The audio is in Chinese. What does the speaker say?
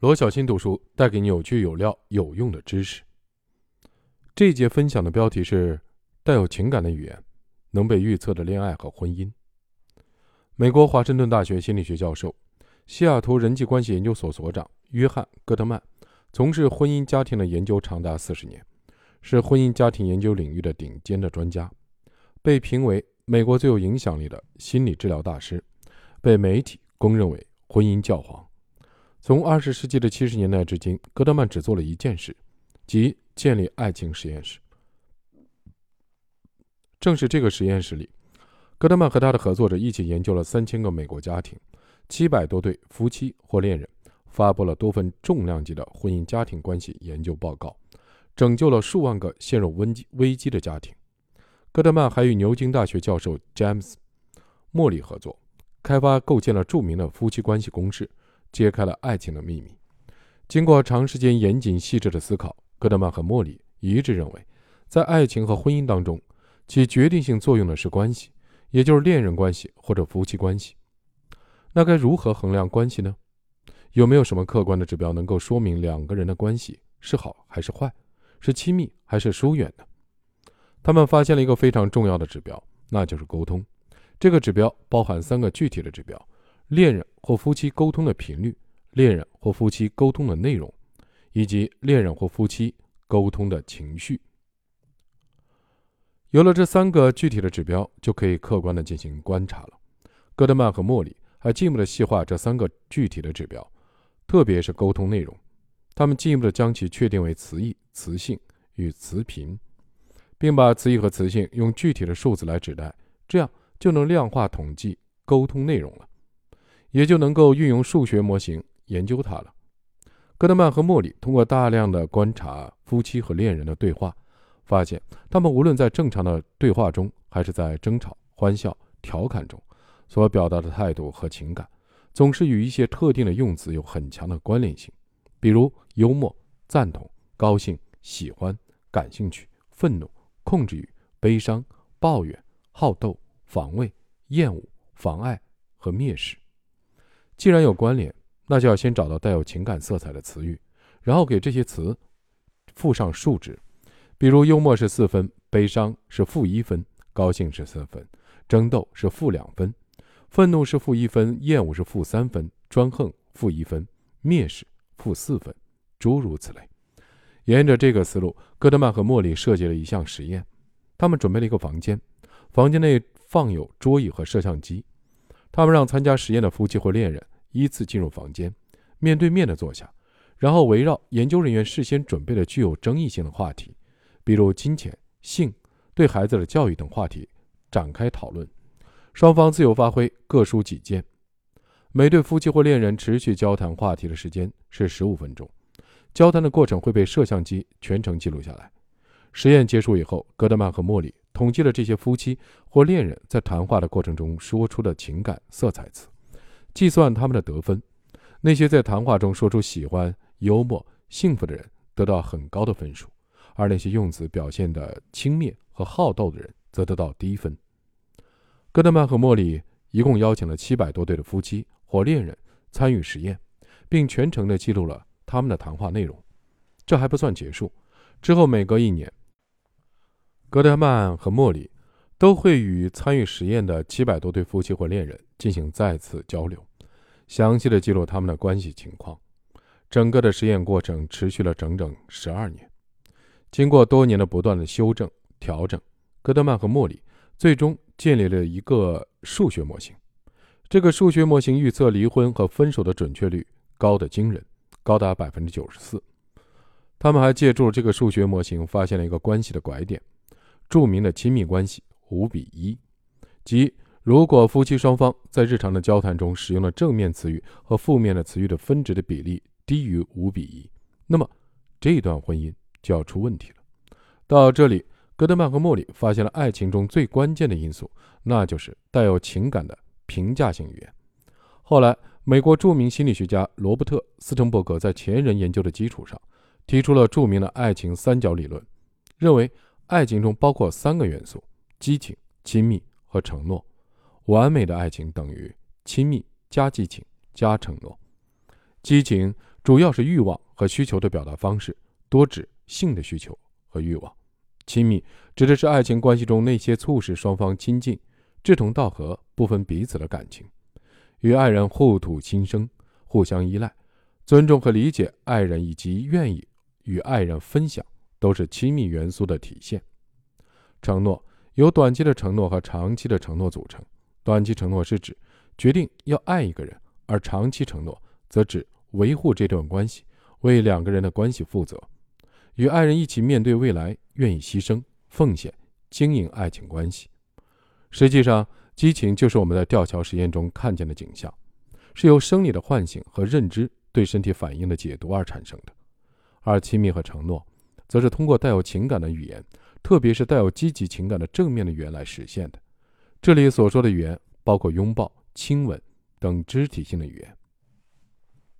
罗小新读书带给你有趣、有料、有用的知识。这一节分享的标题是“带有情感的语言，能被预测的恋爱和婚姻”。美国华盛顿大学心理学教授、西雅图人际关系研究所所长约翰·戈特曼，从事婚姻家庭的研究长达四十年，是婚姻家庭研究领域的顶尖的专家，被评为美国最有影响力的心理治疗大师，被媒体公认为婚姻教皇。从二十世纪的七十年代至今，戈德曼只做了一件事，即建立爱情实验室。正是这个实验室里，戈德曼和他的合作者一起研究了三千个美国家庭、七百多对夫妻或恋人，发布了多份重量级的婚姻家庭关系研究报告，拯救了数万个陷入危机危机的家庭。戈德曼还与牛津大学教授詹姆斯·莫里合作，开发构建了著名的夫妻关系公式。揭开了爱情的秘密。经过长时间严谨细致的思考，戈德曼和莫里一致认为，在爱情和婚姻当中，起决定性作用的是关系，也就是恋人关系或者夫妻关系。那该如何衡量关系呢？有没有什么客观的指标能够说明两个人的关系是好还是坏，是亲密还是疏远呢？他们发现了一个非常重要的指标，那就是沟通。这个指标包含三个具体的指标。恋人或夫妻沟通的频率，恋人或夫妻沟通的内容，以及恋人或夫妻沟通的情绪。有了这三个具体的指标，就可以客观的进行观察了。戈德曼和莫里还进一步的细化这三个具体的指标，特别是沟通内容。他们进一步的将其确定为词义、词性与词频，并把词义和词性用具体的数字来指代，这样就能量化统计沟通内容了。也就能够运用数学模型研究它了。戈德曼和莫里通过大量的观察夫妻和恋人的对话，发现他们无论在正常的对话中，还是在争吵、欢笑、调侃中，所表达的态度和情感，总是与一些特定的用词有很强的关联性，比如幽默、赞同、高兴、喜欢、感兴趣、愤怒、控制欲、悲伤、抱怨、好斗、防卫、厌恶、妨碍和蔑视。既然有关联，那就要先找到带有情感色彩的词语，然后给这些词附上数值，比如幽默是四分，悲伤是负一分，高兴是四分，争斗是负两分，愤怒是负一分，厌恶是负三分，专横负一分，蔑视负四分，诸如此类。沿着这个思路，戈德曼和莫里设计了一项实验，他们准备了一个房间，房间内放有桌椅和摄像机，他们让参加实验的夫妻或恋人。依次进入房间，面对面的坐下，然后围绕研究人员事先准备的具有争议性的话题，比如金钱、性、对孩子的教育等话题展开讨论。双方自由发挥，各抒己见。每对夫妻或恋人持续交谈话题的时间是十五分钟。交谈的过程会被摄像机全程记录下来。实验结束以后，戈德曼和莫里统计了这些夫妻或恋人在谈话的过程中说出的情感色彩词。计算他们的得分，那些在谈话中说出喜欢、幽默、幸福的人得到很高的分数，而那些用词表现的轻蔑和好斗的人则得到低分。戈德曼和莫里一共邀请了七百多对的夫妻或恋人参与实验，并全程的记录了他们的谈话内容。这还不算结束，之后每隔一年，戈德曼和莫里。都会与参与实验的七百多对夫妻或恋人进行再次交流，详细的记录他们的关系情况。整个的实验过程持续了整整十二年。经过多年的不断的修正调整，戈德曼和莫里最终建立了一个数学模型。这个数学模型预测离婚和分手的准确率高得惊人，高达百分之九十四。他们还借助这个数学模型发现了一个关系的拐点，著名的亲密关系。五比一，即如果夫妻双方在日常的交谈中使用了正面词语和负面的词语的分值的比例低于五比一，那么这段婚姻就要出问题了。到这里，戈德曼和莫里发现了爱情中最关键的因素，那就是带有情感的评价性语言。后来，美国著名心理学家罗伯特·斯滕伯格在前人研究的基础上，提出了著名的爱情三角理论，认为爱情中包括三个元素。激情、亲密和承诺，完美的爱情等于亲密加激情加承诺。激情主要是欲望和需求的表达方式，多指性的需求和欲望。亲密指的是爱情关系中那些促使双方亲近、志同道合、不分彼此的感情，与爱人互吐心声、互相依赖、尊重和理解爱人以及愿意与爱人分享，都是亲密元素的体现。承诺由短期的承诺和长期的承诺组成。短期承诺是指决定要爱一个人，而长期承诺则指维护这段关系，为两个人的关系负责，与爱人一起面对未来，愿意牺牲、奉献、经营爱情关系。实际上，激情就是我们在吊桥实验中看见的景象，是由生理的唤醒和认知对身体反应的解读而产生的；而亲密和承诺，则是通过带有情感的语言，特别是带有积极情感的正面的语言来实现的。这里所说的语言包括拥抱、亲吻等肢体性的语言。